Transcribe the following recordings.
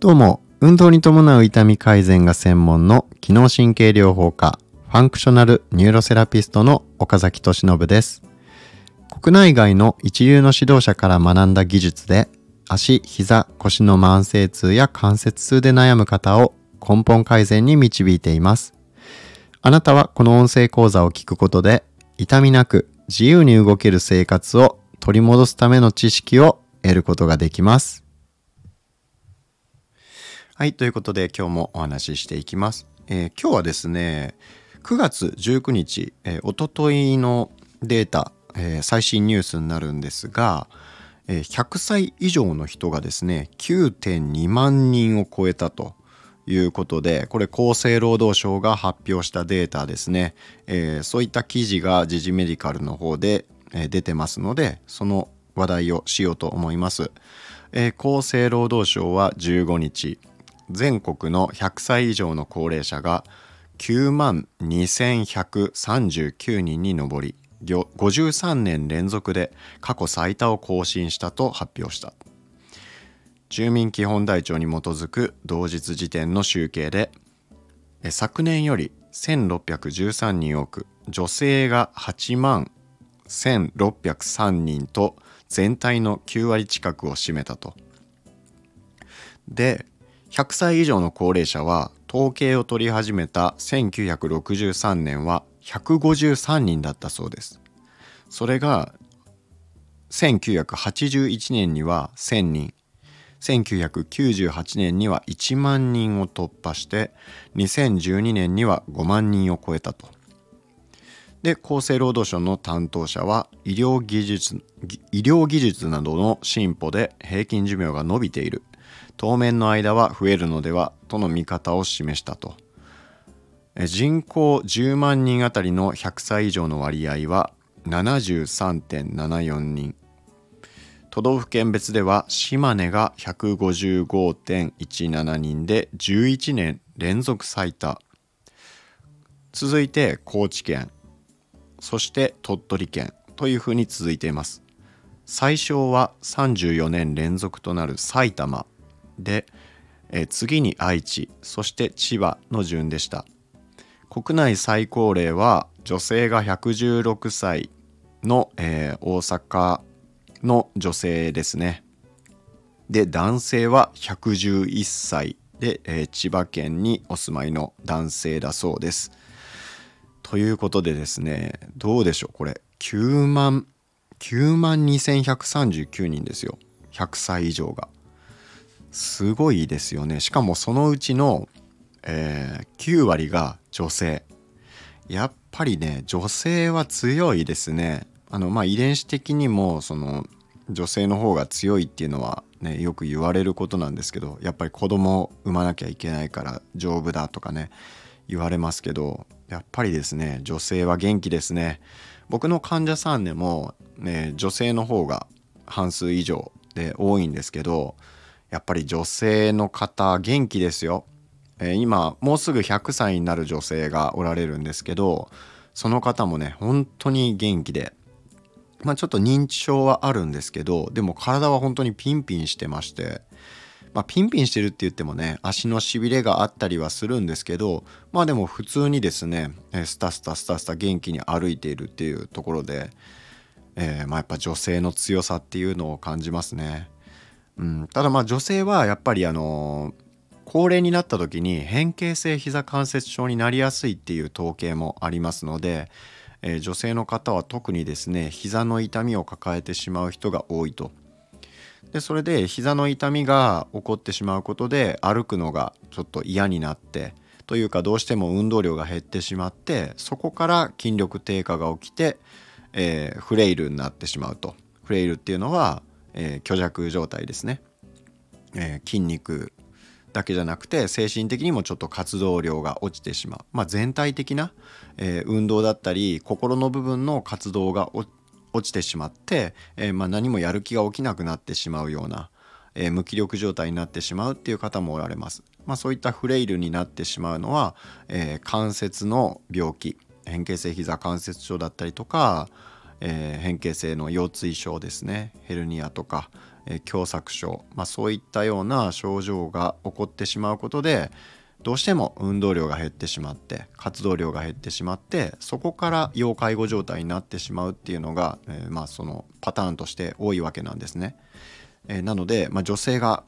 どうも、運動に伴う痛み改善が専門の機能神経療法科 functional neuro therapist の岡崎俊信です。国内外の一流の指導者から学んだ技術で足、膝、腰の慢性痛や関節痛で悩む方を根本改善に導いています。あなたはこの音声講座を聞くことで痛みなく自由に動ける生活を取り戻すための知識を得ることができます。はい、ということで今日もお話ししていきます。えー、今日はですね、9月19日、えー、おとといのデータ、えー、最新ニュースになるんですが、えー、100歳以上の人がですね、9.2万人を超えたと。いうことでこれ厚生労働省が発表したデータですね、えー、そういった記事が時事メディカルの方で、出てますのでその話題をしようと思います、えー、厚生労働省は15日全国の100歳以上の高齢者が9万2139人に上り53年連続で過去最多を更新したと発表した。住民基本台帳に基づく同日時点の集計で昨年より1613人多く女性が8万1603人と全体の9割近くを占めたと。で100歳以上の高齢者は統計を取り始めた1963年は153人だったそうです。それが1981年には1000人1998年には1万人を突破して2012年には5万人を超えたと。で厚生労働省の担当者は医療技術医療技術などの進歩で平均寿命が伸びている。当面の間は増えるのではとの見方を示したと。人口10万人あたりの100歳以上の割合は73.74人。都道府県別では島根が155.17人で11年連続最多。続いて高知県。そして鳥取県というふうに続いています最小は34年連続となる埼玉でえ次に愛知そして千葉の順でした国内最高齢は女性が116歳の、えー、大阪の女性ですね。で、男性は111歳で、えー、千葉県にお住まいの男性だそうです。ということでですね、どうでしょう？これ、9万、9万2139人ですよ。100歳以上が。すごいですよね。しかもそのうちの、えー、9割が女性。やっぱりね、女性は強いですね。あのまあ遺伝子的にもその女性の方が強いっていうのはねよく言われることなんですけどやっぱり子供を産まなきゃいけないから丈夫だとかね言われますけどやっぱりですね女性は元気ですね。僕の患者さんでも、ね、女性の方が半数以上で多いんですけどやっぱり女性の方元気ですよ、えー、今もうすぐ100歳になる女性がおられるんですけどその方もね本当に元気でまあ、ちょっと認知症はあるんですけどでも体は本当にピンピンしてまして、まあ、ピンピンしてるって言ってもね足のしびれがあったりはするんですけどまあでも普通にですねスタスタスタスタ元気に歩いているっていうところで、えー、まあやっぱ女性の強さっていうのを感じますね。うん、ただまあ女性はやっぱりあの高齢になった時に変形性膝関節症になりやすいっていう統計もありますのでえー、女性の方は特にですね膝の痛みを抱えてしまう人が多いと。でそれで膝の痛みが起こってしまうことで歩くのがちょっと嫌になってというかどうしても運動量が減ってしまってそこから筋力低下が起きて、えー、フレイルになってしまうと。フレイルっていうのは、えー、虚弱状態ですね、えー、筋肉だけじゃなくて精神的にもちょっと活動量が落ちてしまう、まあ、全体的な、え、運動だったり心の部分の活動が落ちてしまって、えー、まあ、何もやる気が起きなくなってしまうような、えー、無気力状態になってしまうっていう方もおられます。まあ、そういったフレイルになってしまうのは、え関節の病気変形性膝関節症だったりとか、えー、変形性の腰椎症ですねヘルニアとか、えー、狭窄症、まあ、そういったような症状が起こってしまうことでどうしても運動量が減ってしまって活動量が減ってしまってそこから要介護状態になってしまうっていうのが、えー、まあそのパターンとして多いわけなんですね。えー、なので、まあ、女性が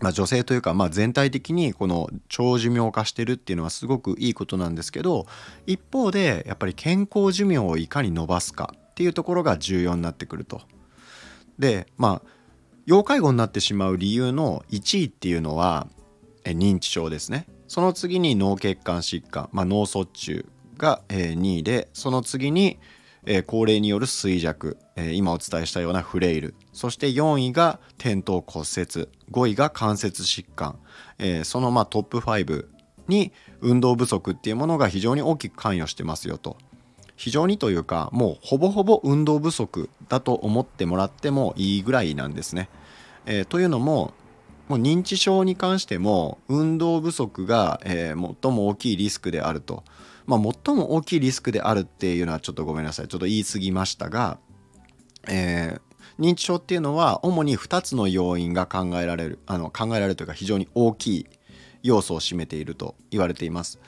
まあ、女性というか、まあ、全体的にこの長寿命化してるっていうのはすごくいいことなんですけど一方でやっぱり健康寿命をいかに伸ばすかっていうところが重要になってくると。でまあ要介護になってしまう理由の1位っていうのは認知症ですね。その次に脳血管疾患、まあ、脳卒中が2位でその次に高齢による衰弱今お伝えしたようなフレイルそして4位が転倒骨折5位が関節疾患、そのまあトップ5に運動不足っていうものが非常に大きく関与してますよと非常にというかもうほぼほぼ運動不足だと思ってもらってもいいぐらいなんですね。というのももう認知症に関しても運動不足が、えー、最も大きいリスクであると、まあ、最も大きいリスクであるっていうのはちょっとごめんなさい。ちょっと言い過ぎましたが、えー、認知症っていうのは主に2つの要因が考えられるあの考えられるというか非常に大きい要素を占めていると言われています。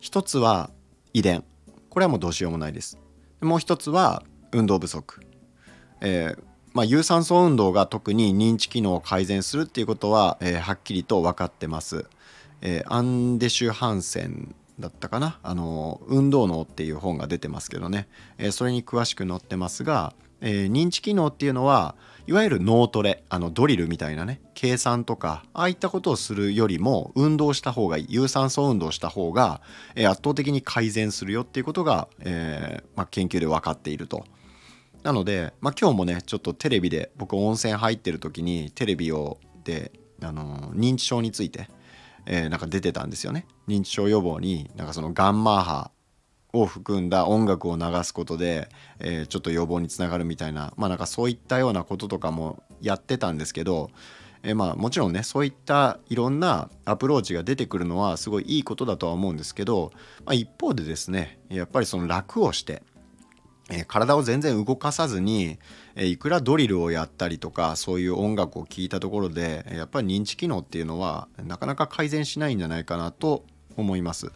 一つは遺伝。これはもうどうしようもないです。もう一つは運動不足、えー、まあ、有酸素運動が特に認知機能を改善するっていうことは、えー、はっきりと分かってます、えー、アンデシュ・ハンセンだったかな？あの運動脳っていう本が出てますけどね、えそれに詳しく載ってますがえー、認知機能っていうのはいわゆる脳トレあのドリルみたいなね計算とかああいったことをするよりも運動した方がいい有酸素運動した方が、えー、圧倒的に改善するよっていうことが、えー、まあ、研究で分かっていると。なので、まあ、今日もねちょっとテレビで僕温泉入ってる時にテレビをで、あの認知症について、えなんか出てたんですよね。認知症予防になんかそのガンマ波を含んだ音楽を流すことで、えー、ちょっと予防につながるみたいなまあなんかそういったようなこととかもやってたんですけど、えー、まあもちろんねそういったいろんなアプローチが出てくるのはすごいいいことだとは思うんですけど、まあ、一方でですねやっぱりその楽をしてえ、体を全然動かさずに、え、いくらドリルをやったりとかそういう音楽を聴いたところでやっぱり認知機能っていうのはなかなか改善しないんじゃないかなと思います。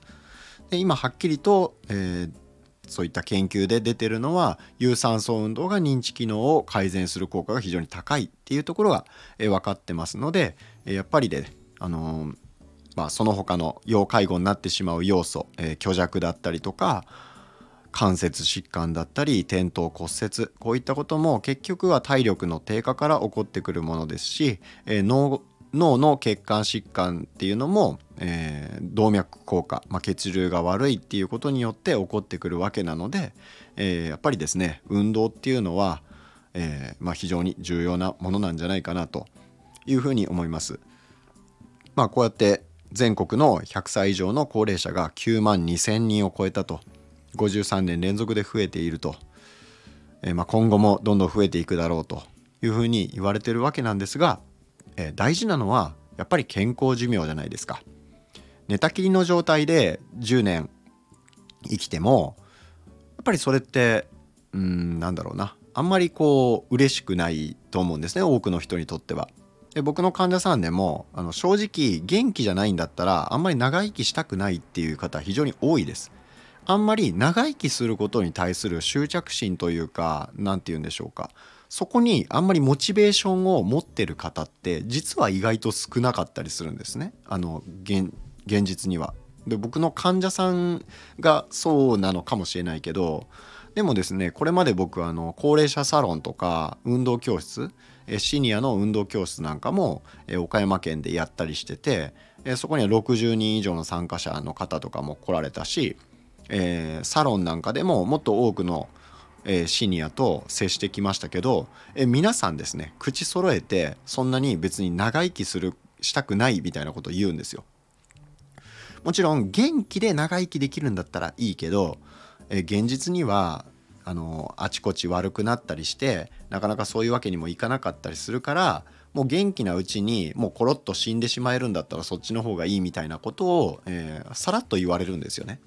で今はっきりと、えー、そういった研究で出てるのは有酸素運動が認知機能を改善する効果が非常に高いっていうところが、え、分かってますので、え、やっぱりで、あのー、まあ、その他の要介護になってしまう要素、え、虚弱だったりとか関節疾患だったり転倒骨折こういったことも結局は体力の低下から起こってくるものですし、えー、脳脳の血管疾患っていうのも、えー、動脈硬化、まあ、血流が悪いっていうことによって起こってくるわけなので、えー、やっぱりですね運動っていうのは、えー、まあ、非常に重要なものなんじゃないかなというふうに思います。まあ、こうやって全国の100歳以上の高齢者が9万2,000人を超えたと53年連続で増えていると、えまあ、今後もどんどん増えていくだろうというふうに言われてるわけなんですがえー、大事なのはやっぱり健康寿命じゃないですか寝たきりの状態で10年生きてもやっぱりそれってうんなんだろうなあんまりこう嬉しくないと思うんですね多くの人にとっては。で僕の患者さんでもあの正直元気じゃないんだったらあんまり長生きしたくないっていう方非常に多いです。あんまり長生きすることに対する執着心というか何て言うんでしょうかそこにあんまりモチベーションを持ってる方って実は意外と少なかったりするんですねあの現実には。で僕の患者さんがそうなのかもしれないけどでもですねこれまで僕あの高齢者サロンとか運動教室シニアの運動教室なんかも岡山県でやったりしててそこには60人以上の参加者の方とかも来られたしえサロンなんかでももっと多くのえー、シニアと接してきましたけど、えー、皆さんですね口揃えてそんなに別に長生きするしたくないみたいなことを言うんですよ。もちろん元気で長生きできるんだったらいいけど、え、現実にはあのあちこち悪くなったりしてなかなかそういうわけにもいかなかったりするからもう元気なうちにもうコロッと死んでしまえるんだったらそっちの方がいいみたいなことを、えー、さらっと言われるんですよね。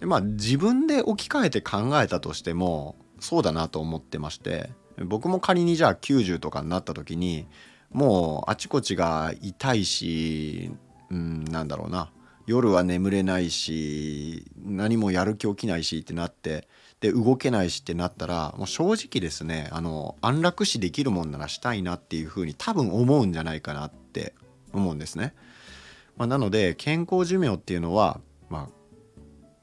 でまあ自分で置き換えて考えたとしてもそうだなと思ってまして僕も仮にじゃあ90とかになった時にもうあちこちが痛いし、うん、なんだろうな夜は眠れないし何もやる気起きないしってなってで動けないしってなったらもう正直ですねあの安楽死できるもんならしたいなっていうふうに多分思うんじゃないかなって思うんですね。まあ、なので健康寿命っていうのは、まあ、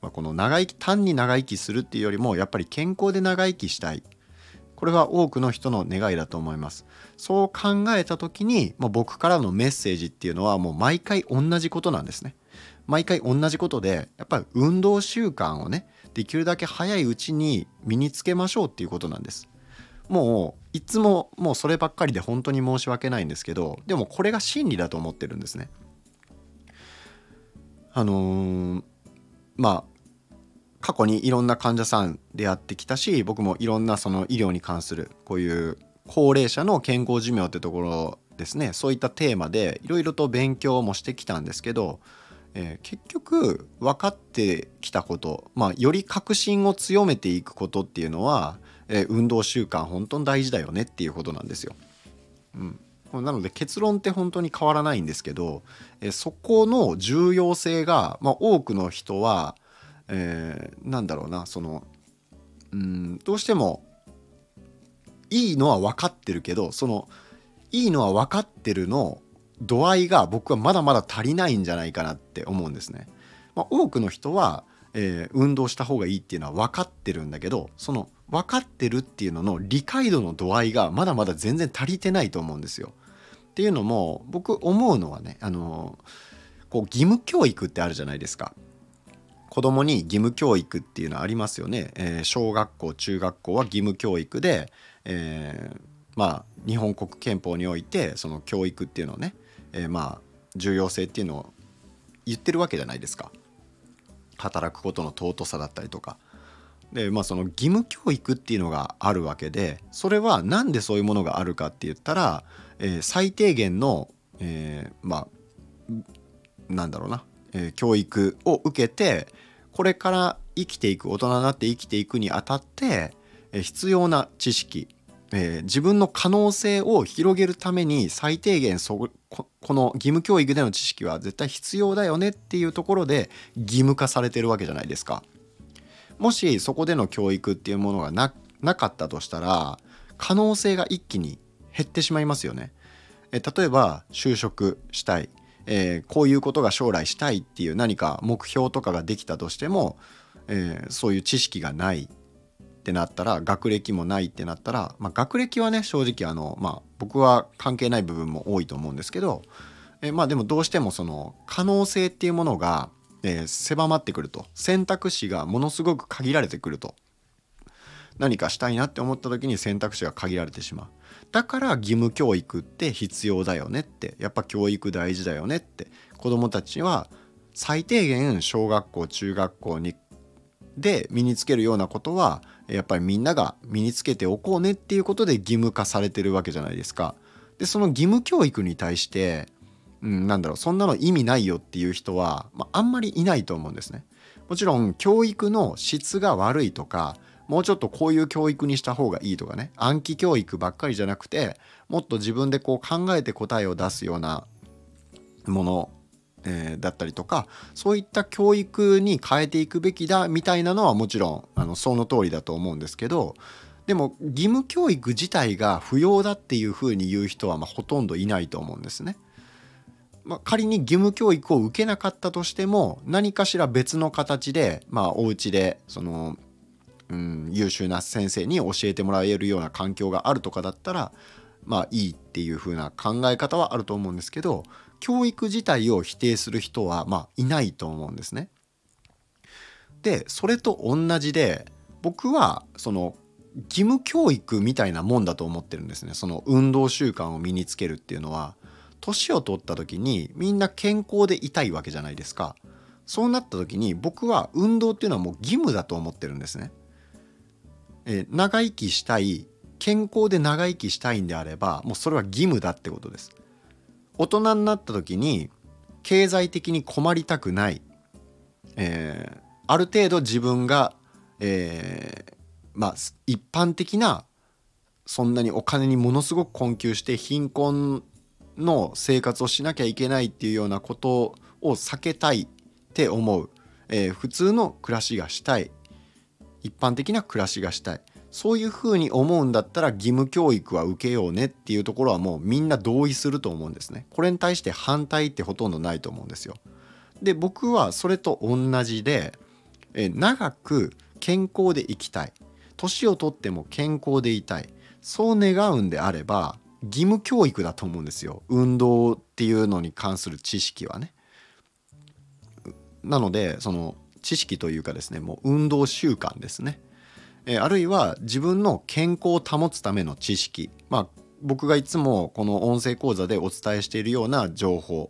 まあ、この長生き単に長生きするっていうよりもやっぱり健康で長生きしたい。これは多くの人の願いだと思います。そう考えた時に、まあ、僕からのメッセージっていうのはもう毎回同じことなんですね。毎回同じことでやっぱり運動習慣をねできるだけ早いうちに身につけましょうっていうことなんです。もういつももうそればっかりで本当に申し訳ないんですけどでもこれが真理だと思ってるんですね。あのー、まあ過去にいろんな患者さんでやってきたし僕もいろんなその医療に関するこういう高齢者の健康寿命ってところですねそういったテーマでいろいろと勉強もしてきたんですけど、えー、結局分かってきたこと、まあ、より確信を強めていくことっていうのは、えー、運動習慣本当に大事だよねっていうことなんですよ。うんなので結論って本当に変わらないんですけど、えそこの重要性が、まあ、多くの人はえー、なんだろうなそのうんどうしてもいいのは分かってるけどそのいいのは分かってるの度合いが僕はまだまだ足りないんじゃないかなって思うんですね。まあ、多くの人は、えー、運動した方がいいっていうのは分かってるんだけどその分かってるっていうのの理解度の度合いがまだまだ全然足りてないと思うんですよ。っていうのも僕思うのはねあのこう義務教育ってあるじゃないですか。子供に義務教育っていうのはありますよね。えー、小学校中学校は義務教育で、えー、まあ日本国憲法においてその教育っていうのをね、えー、まあ重要性っていうのを言ってるわけじゃないですか。働くことの尊さだったりとか。でまあその義務教育っていうのがあるわけでそれは何でそういうものがあるかって言ったら、えー、最低限の、えー、まあなんだろうなえ教育を受けてこれから生きていく大人になって生きていくにあたって、必要な知識、えー、自分の可能性を広げるために最低限そこの義務教育での知識は絶対必要だよねっていうところで義務化されてるわけじゃないですか。もしそこでの教育っていうものがななかったとしたら可能性が一気に減ってしまいますよね。え例えば就職したいえー、こういうことが将来したいっていう何か目標とかができたとしても、えー、そういう知識がないってなったら学歴もないってなったら、まあ、学歴はね正直あの、まあ、僕は関係ない部分も多いと思うんですけど、えー、まあでもどうしてもその可能性っていうものが、え狭まってくると選択肢がものすごく限られてくると何かしたいなって思った時に選択肢が限られてしまう。だから義務教育って必要だよねってやっぱ教育大事だよねって子どもたちは最低限小学校中学校にで身につけるようなことはやっぱりみんなが身につけておこうねっていうことで義務化されてるわけじゃないですか。でその義務教育に対して、うん、なんだろうそんなの意味ないよっていう人は、まあ、あんまりいないと思うんですね。もちろん教育の質が悪いとかもうちょっとこういう教育にした方がいいとかね暗記教育ばっかりじゃなくてもっと自分でこう考えて答えを出すようなもの、えー、だったりとかそういった教育に変えていくべきだみたいなのはもちろんあのその通りだと思うんですけどでも義務教育自体が不要だっていうふうに言う人はまほとんどいないと思うんですね。まあ、仮に義務教育を受けなかったとしても何かしら別の形で、まあ、お家でそのうん、優秀な先生に教えてもらえるような環境があるとかだったらまあいいっていう風な考え方はあると思うんですけど教育自体を否定する人はまあいないと思うんですね。でそれと同じで僕はその義務教育みたいなもんだと思ってるんですね。その運動習慣を身につけるっていうのは。年を取った時にみんな健康でいたいわけじゃないですか。そうなった時に僕は運動っていうのはもう義務だと思ってるんですね。えー、長生きしたい健康で長生きしたいんであればもうそれは義務だってことです。大人になった時に経済的に困りたくない、えー、ある程度自分が、えー、まあ一般的なそんなにお金にものすごく困窮して貧困の生活をしなきゃいけないっていうようなことを避けたいって思う、えー、普通の暮らしがしたい。一般的な暮らしがしたいそういうふうに思うんだったら義務教育は受けようねっていうところはもうみんな同意すると思うんですね。これに対して反対ってほとんどないと思うんですよ。で僕はそれと同じでえ長く健康で生きたい年をとっても健康でいたいそう願うんであれば義務教育だと思うんですよ運動っていうのに関する知識はね。なのでその知識というかですねもう運動習慣ですね。えあるいは自分の健康を保つための知識まあ僕がいつもこの音声講座でお伝えしているような情報、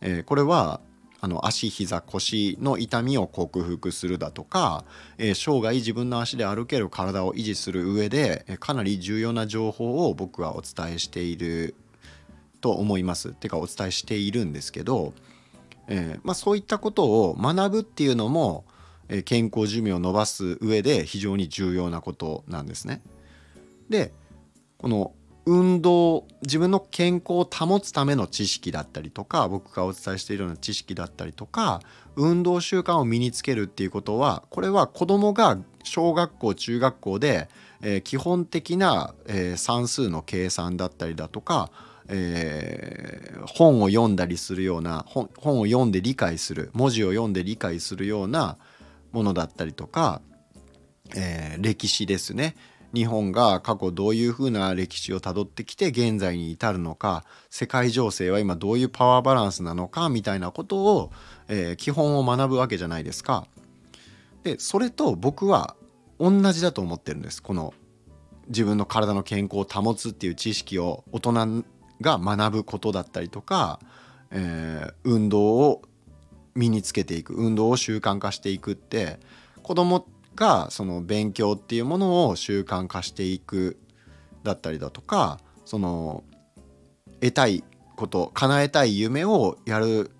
えー、これはあの足膝腰の痛みを克服するだとか、えー、生涯自分の足で歩ける体を維持する上で、え、かなり重要な情報を僕はお伝えしていると思います。てかお伝えしているんですけど、えーまあ、そういったことを学ぶっていうのも、えー、健康寿命を伸ばす上で非常に重要なことなんですね。でこの運動自分の健康を保つための知識だったりとか僕がお伝えしているような知識だったりとか運動習慣を身につけるっていうことはこれは子どもが小学校中学校で、えー、基本的な、えー、算数の計算だったりだとか、えー、本を読んだりするような本を読んで理解する文字を読んで理解するようなものだったりとか、え歴史ですね日本が過去どういうふうな歴史をたどってきて現在に至るのか世界情勢は今どういうパワーバランスなのかみたいなことを、えー、基本を学ぶわけじゃないですか。でそれと僕は同じだと思ってるんですこの自分の体の健康を保つっていう知識を大人が学ぶことだったりとか、えー、運動を身につけていく運動を習慣化していくって子供がその勉強っていうものを習慣化していくだったりだとかその得たいこと叶えたい夢をやる、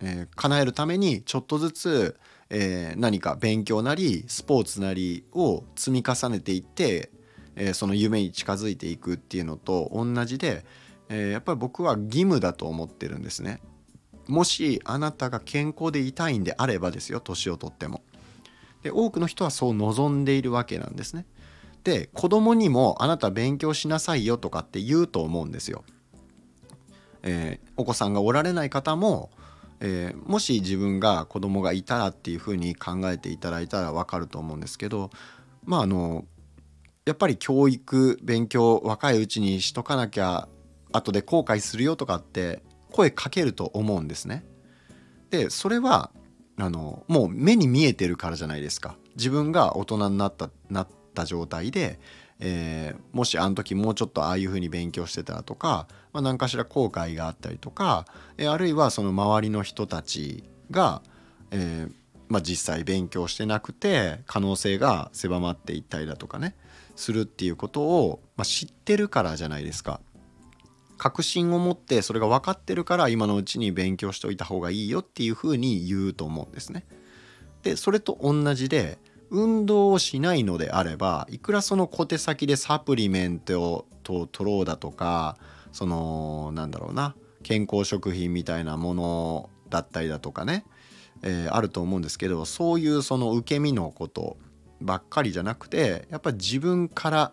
えー、叶えるためにちょっとずつ、えー、何か勉強なりスポーツなりを積み重ねていって、えー、その夢に近づいていくっていうのと同じで、えやっぱり僕は義務だと思ってるんですね。もしあなたが健康でいたいんであればですよ年をとっても。で多くの人はそう望んでいるわけなんですね。で子供にもあなた勉強しなさいよとかって言うと思うんですよ。えー、お子さんがおられない方も、えー、もし自分が子供がいたらっていうふうに考えていただいたら分かると思うんですけどまああのやっぱり教育勉強若いうちにしとかなきゃ後で後悔するよとかって声かけると思うんですね。でそれはあのもう目に見えてるからじゃないですか自分が大人になったなった状態で、えー、もしあの時もうちょっとああいうふうに勉強してたらとか、まあ、何かしら後悔があったりとか、えー、あるいはその周りの人たちが、えーまあ、実際勉強してなくて可能性が狭まっていったりだとかねするっていうことを、まあ、知ってるからじゃないですか。確信を持ってそれが分かってるから今のうちに勉強しておいた方がいいよっていうふうに言うと思うんですね。でそれと同じで運動をしないのであればいくらその小手先でサプリメントを取ろうだとかそのなんだろうな健康食品みたいなものだったりだとかね、えー、あると思うんですけどそういうその受け身のことばっかりじゃなくてやっぱり自分から、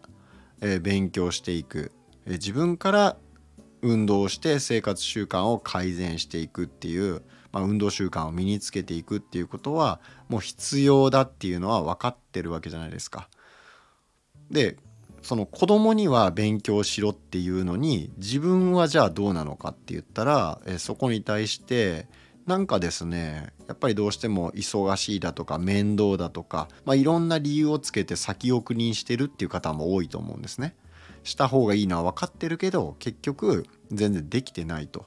えー、勉強していく、えー、自分から運動して生活習慣を改善していくっていう、まあ、運動習慣を身につけていくっていうことはもう必要だっていうのは分かってるわけじゃないですか。でその子供には勉強しろっていうのに自分はじゃあどうなのかって言ったらえそこに対してなんかですねやっぱりどうしても忙しいだとか面倒だとか、まあ、いろんな理由をつけて先送りにしてるっていう方も多いと思うんですね。した方がいいのは分かってるけど結局全然できてないと。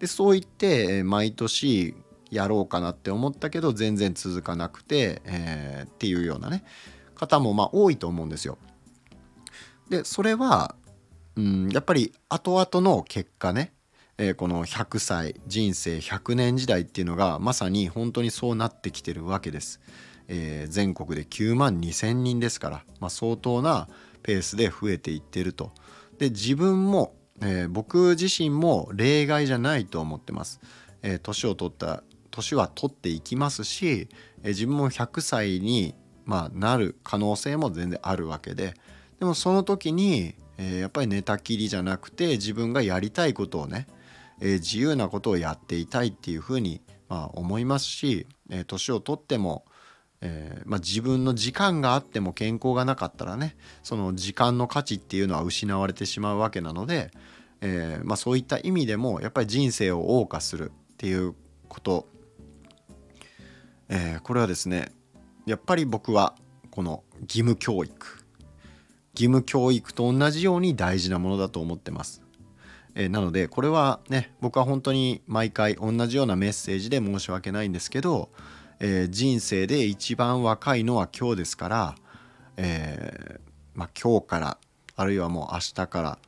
でそう言って毎年やろうかなって思ったけど全然続かなくて、えー、っていうようなね方もまあ多いと思うんですよ。でそれは、うん、やっぱり後々の結果ね、えー、この100歳人生100年時代っていうのがまさに本当にそうなってきてるわけです。えー、全国で9万2,000人ですから、まあ、相当なペースで増えていってると。で自分も、えー、僕自身も例外じゃないと思ってます。えー、年を取った年は取っていきますし、えー、自分も100歳に、まあ、なる可能性も全然あるわけででもその時に、え、やっぱり寝たきりじゃなくて自分がやりたいことをね、え、自由なことをやっていたいっていうふうに、まあ、思いますし、えー、年を取っても、えーまあ、自分の時間があっても健康がなかったらねその時間の価値っていうのは失われてしまうわけなので、えーまあ、そういった意味でもやっぱり人生を謳歌するっていうこと、えー、これはですねやっぱり僕はこの義務教育義務教育と同じように大事なものだと思ってます。え、なのでこれはね僕は本当に毎回同じようなメッセージで申し訳ないんですけど、えー、人生で一番若いのは今日ですから、えー、まあ、今日からあるいはもう明日から、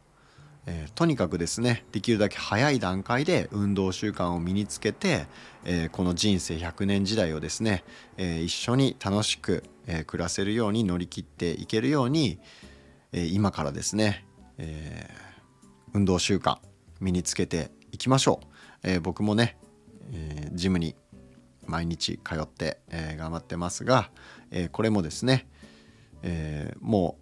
えとにかくですねできるだけ早い段階で運動習慣を身につけて、えこの人生100年時代をですね、え一緒に楽しく、え暮らせるように乗り切っていけるように、え今からですね、え運動習慣身につけていきましょう、え僕もね、えジムに毎日通って、えー、頑張ってますが、えー、これもですね、えー、も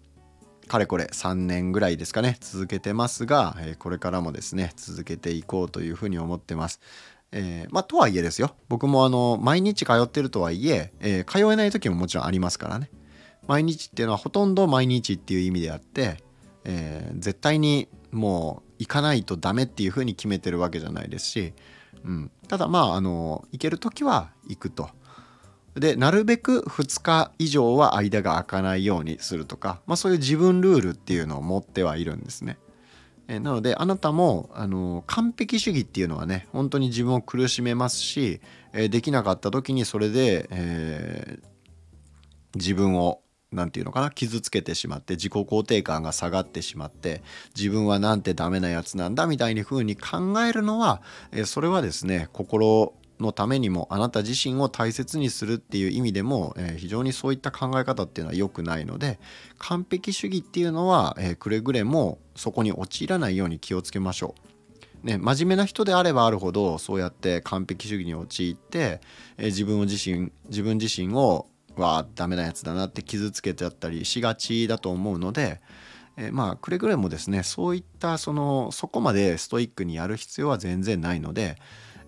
うかれこれ3年ぐらいですかね続けてますが、えこれからもですね続けていこうというふうに思ってます。えまあとはいえですよ僕もあの毎日通ってるとはいええ通えない時ももちろんありますからね毎日っていうのはほとんど毎日っていう意味であって、え絶対にもう行かないとダメっていうふうに決めてるわけじゃないですし、うん、ただまああの行ける時は行くと。でなるべく2日以上は間が空かないようにするとか、まあ、そういう自分ルールっていうのを持ってはいるんですね。えなのであなたもあの完璧主義っていうのはね本当に自分を苦しめますし、えできなかった時にそれで、えー、自分を何て言うのかな傷つけてしまって自己肯定感が下がってしまって自分はなんてダメなやつなんだみたいに風に考えるのは、えそれはですね心のためにもあなた自身を大切にするっていう意味でも、え非常にそういった考え方っていうのは良くないので完璧主義っていうのは、えくれぐれもそこに陥らないように気をつけましょう。ね、真面目な人であればあるほどそうやって完璧主義に陥って、え自分を自身自分自身をわダメなやつだなって傷つけちゃったりしがちだと思うので、えー、まあくれぐれもですねそういったそのそこまでストイックにやる必要は全然ないので、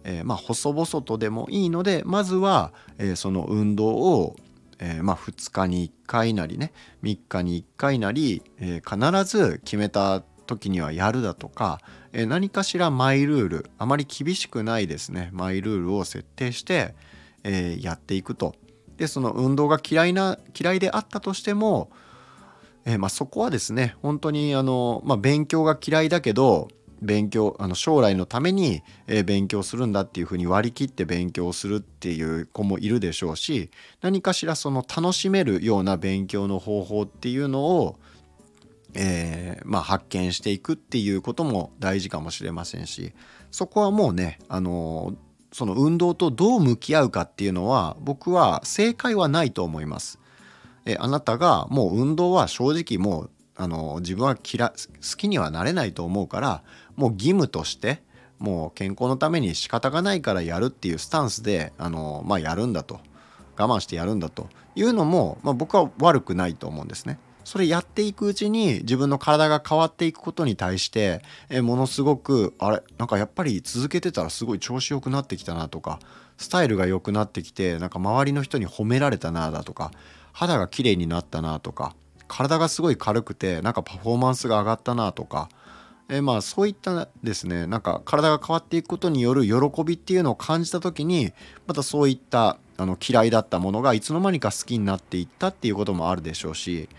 えー、まあ細々とでもいいのでまずは、えー、その運動を、えまあ2日に1回なりね3日に1回なり、え必ず決めた時にはやるだとか、え何かしらマイルールあまり厳しくないですねマイルールを設定して、えやっていくと。でその運動が嫌いな嫌いであったとしても、えー、まあ、そこはですね本当にあの、まあ、勉強が嫌いだけど勉強あの将来のために、えー、勉強するんだっていうふうに割り切って勉強するっていう子もいるでしょうし何かしらその楽しめるような勉強の方法っていうのを、えー、まあ、発見していくっていうことも大事かもしれませんしそこはもうねあのその運動とどう向き合うかっていうのは僕は正解はないと思います。えあなたがもう運動は正直もうあの自分は嫌好きにはなれないと思うからもう義務としてもう健康のために仕方がないからやるっていうスタンスであの、まあ、やるんだと我慢してやるんだというのも、まあ、僕は悪くないと思うんですね。それやっていくうちに自分の体が変わっていくことに対してえものすごくあれなんかやっぱり続けてたらすごい調子良くなってきたなとかスタイルが良くなってきてなんか周りの人に褒められたなだとか肌が綺麗になったなとか体がすごい軽くてなんかパフォーマンスが上がったなとかえまあそういったですねなんか体が変わっていくことによる喜びっていうのを感じた時にまたそういったあの嫌いだったものがいつの間にか好きになっていったっていうこともあるでしょうし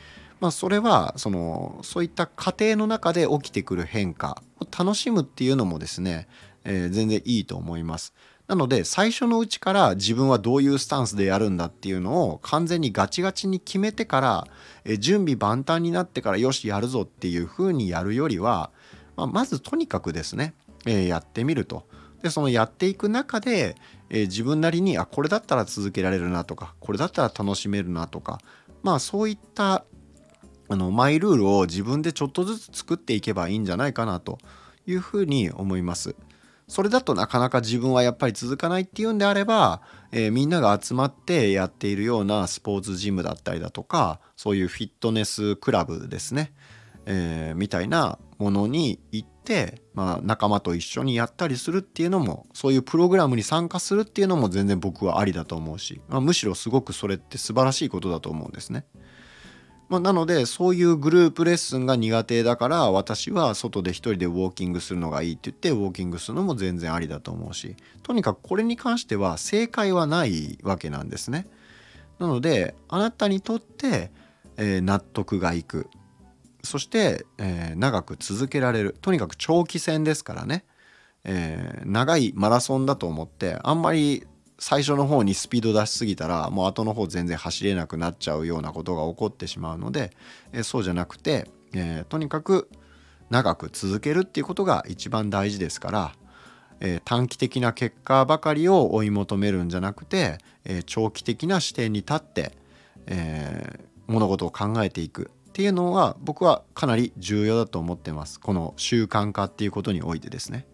まあ、それはそのそういった過程の中で起きてくる変化を楽しむっていうのもですね、えー、全然いいと思います。なので最初のうちから自分はどういうスタンスでやるんだっていうのを完全にガチガチに決めてから、え準備万端になってからよしやるぞっていう風にやるよりは、まあ、まずとにかくですね、えー、やってみると。でそのやっていく中で、えー、自分なりにあこれだったら続けられるなとかこれだったら楽しめるなとかまあそういったあのマイルールを自分でちょっとずつ作っていけばいいんじゃないかなというふうに思います。それだとなかなか自分はやっぱり続かないっていうんであれば、えー、みんなが集まってやっているようなスポーツジムだったりだとかそういうフィットネスクラブですね、えー、みたいなものに行って、まあ、仲間と一緒にやったりするっていうのもそういうプログラムに参加するっていうのも全然僕はありだと思うし、まあ、むしろすごくそれって素晴らしいことだと思うんですね。まあ、なのでそういうグループレッスンが苦手だから私は外で一人でウォーキングするのがいいって言ってウォーキングするのも全然ありだと思うしとにかくこれに関しては正解はないわけなんですね。なのであなたにとって、え、納得がいく。そして、え、長く続けられる。とにかく長期戦ですからね、えー、長いマラソンだと思ってあんまり最初の方にスピード出しすぎたらもう後の方全然走れなくなっちゃうようなことが起こってしまうので、えそうじゃなくて、えー、とにかく長く続けるっていうことが一番大事ですから、えー、短期的な結果ばかりを追い求めるんじゃなくて、えー、長期的な視点に立って、え物事を考えていくっていうのは僕はかなり重要だと思ってますこの習慣化っていうことにおいてですね。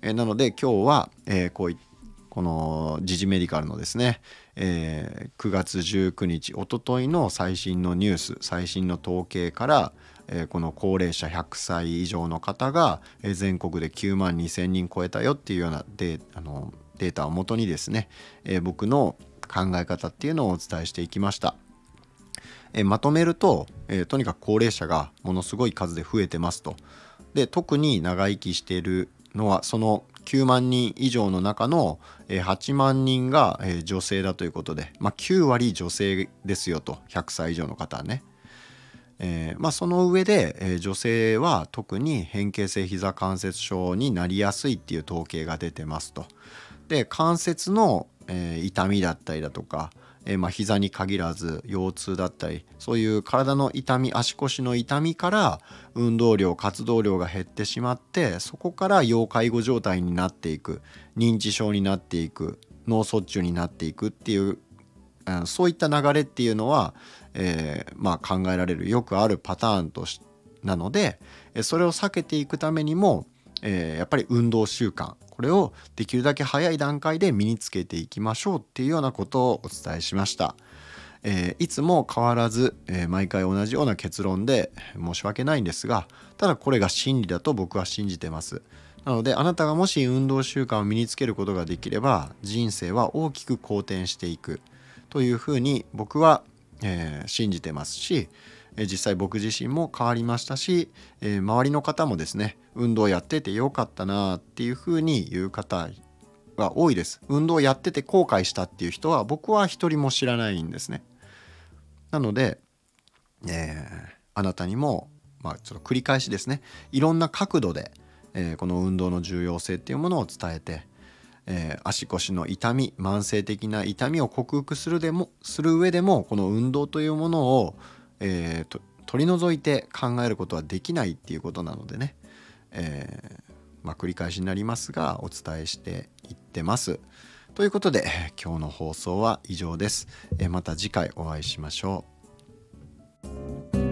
えなので今日は、えこういったこの時事メディカルのですね、えー、9月19日おとといの最新のニュース最新の統計から、えー、この高齢者100歳以上の方が、えー、全国で9万2,000人超えたよっていうようなデあのデータをもとにですね、え僕の考え方っていうのをお伝えしていきました。えまとめると、えとにかく高齢者がものすごい数で増えてますと。で特に長生きしているのはその9万人以上の中の8万人が女性だということで、まあ、9割女性ですよと100歳以上の方はね。えーまあ、その上で、えー、女性は特に変形性ひざ関節症になりやすいっていう統計が出てますと。で関節の、えー、痛みだったりだとか、えーまあ、膝に限らず腰痛だったりそういう体の痛み足腰の痛みから運動量活動量が減ってしまってそこから要介護状態になっていく認知症になっていく脳卒中になっていくっていうそういった流れっていうのは、えー、まあ、考えられるよくあるパターンとしなのでそれを避けていくためにも、えー、やっぱり運動習慣これをできるだけ早い段階で身につけていきましょうっていうようなことをお伝えしました。えー、いつも変わらず、えー、毎回同じような結論で申し訳ないんですがただこれが真理だと僕は信じてますなのであなたがもし運動習慣を身につけることができれば人生は大きく好転していくというふうに僕は、えー、信じてますしえ実際僕自身も変わりましたし、え周りの方もですね運動やっててよかったなっていうふうに言う方が多いです。運動やってて後悔したっていう人は僕は一人も知らないんですね。なので、えー、あなたにもまあちょっと繰り返しですね。いろんな角度で、えー、この運動の重要性っていうものを伝えてえー、足腰の痛み慢性的な痛みを克服するでもする上でもこの運動というものを、えー、取り除いて考えることはできないっていうことなのでね、えー、まあ、繰り返しになりますがお伝えしていってます。ということで 今日の放送は以上です。えまた次回お会いしましょう。